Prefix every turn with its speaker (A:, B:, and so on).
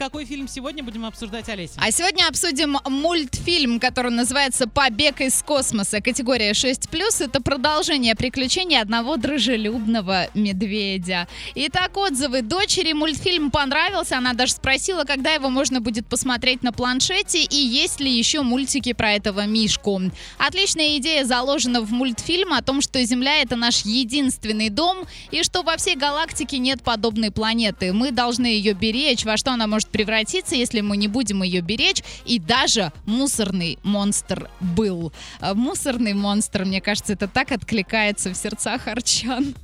A: Какой фильм сегодня будем обсуждать, Олеся?
B: А сегодня обсудим мультфильм, который называется «Побег из космоса». Категория 6+. Это продолжение приключений одного дружелюбного медведя. Итак, отзывы. Дочери мультфильм понравился. Она даже спросила, когда его можно будет посмотреть на планшете и есть ли еще мультики про этого Мишку. Отличная идея заложена в мультфильм о том, что Земля — это наш единственный дом и что во всей галактике нет подобной планеты. Мы должны ее беречь, во что она может превратиться, если мы не будем ее беречь. И даже мусорный монстр был. А Мусорный монстр, мне кажется, это так откликается в сердцах арчан.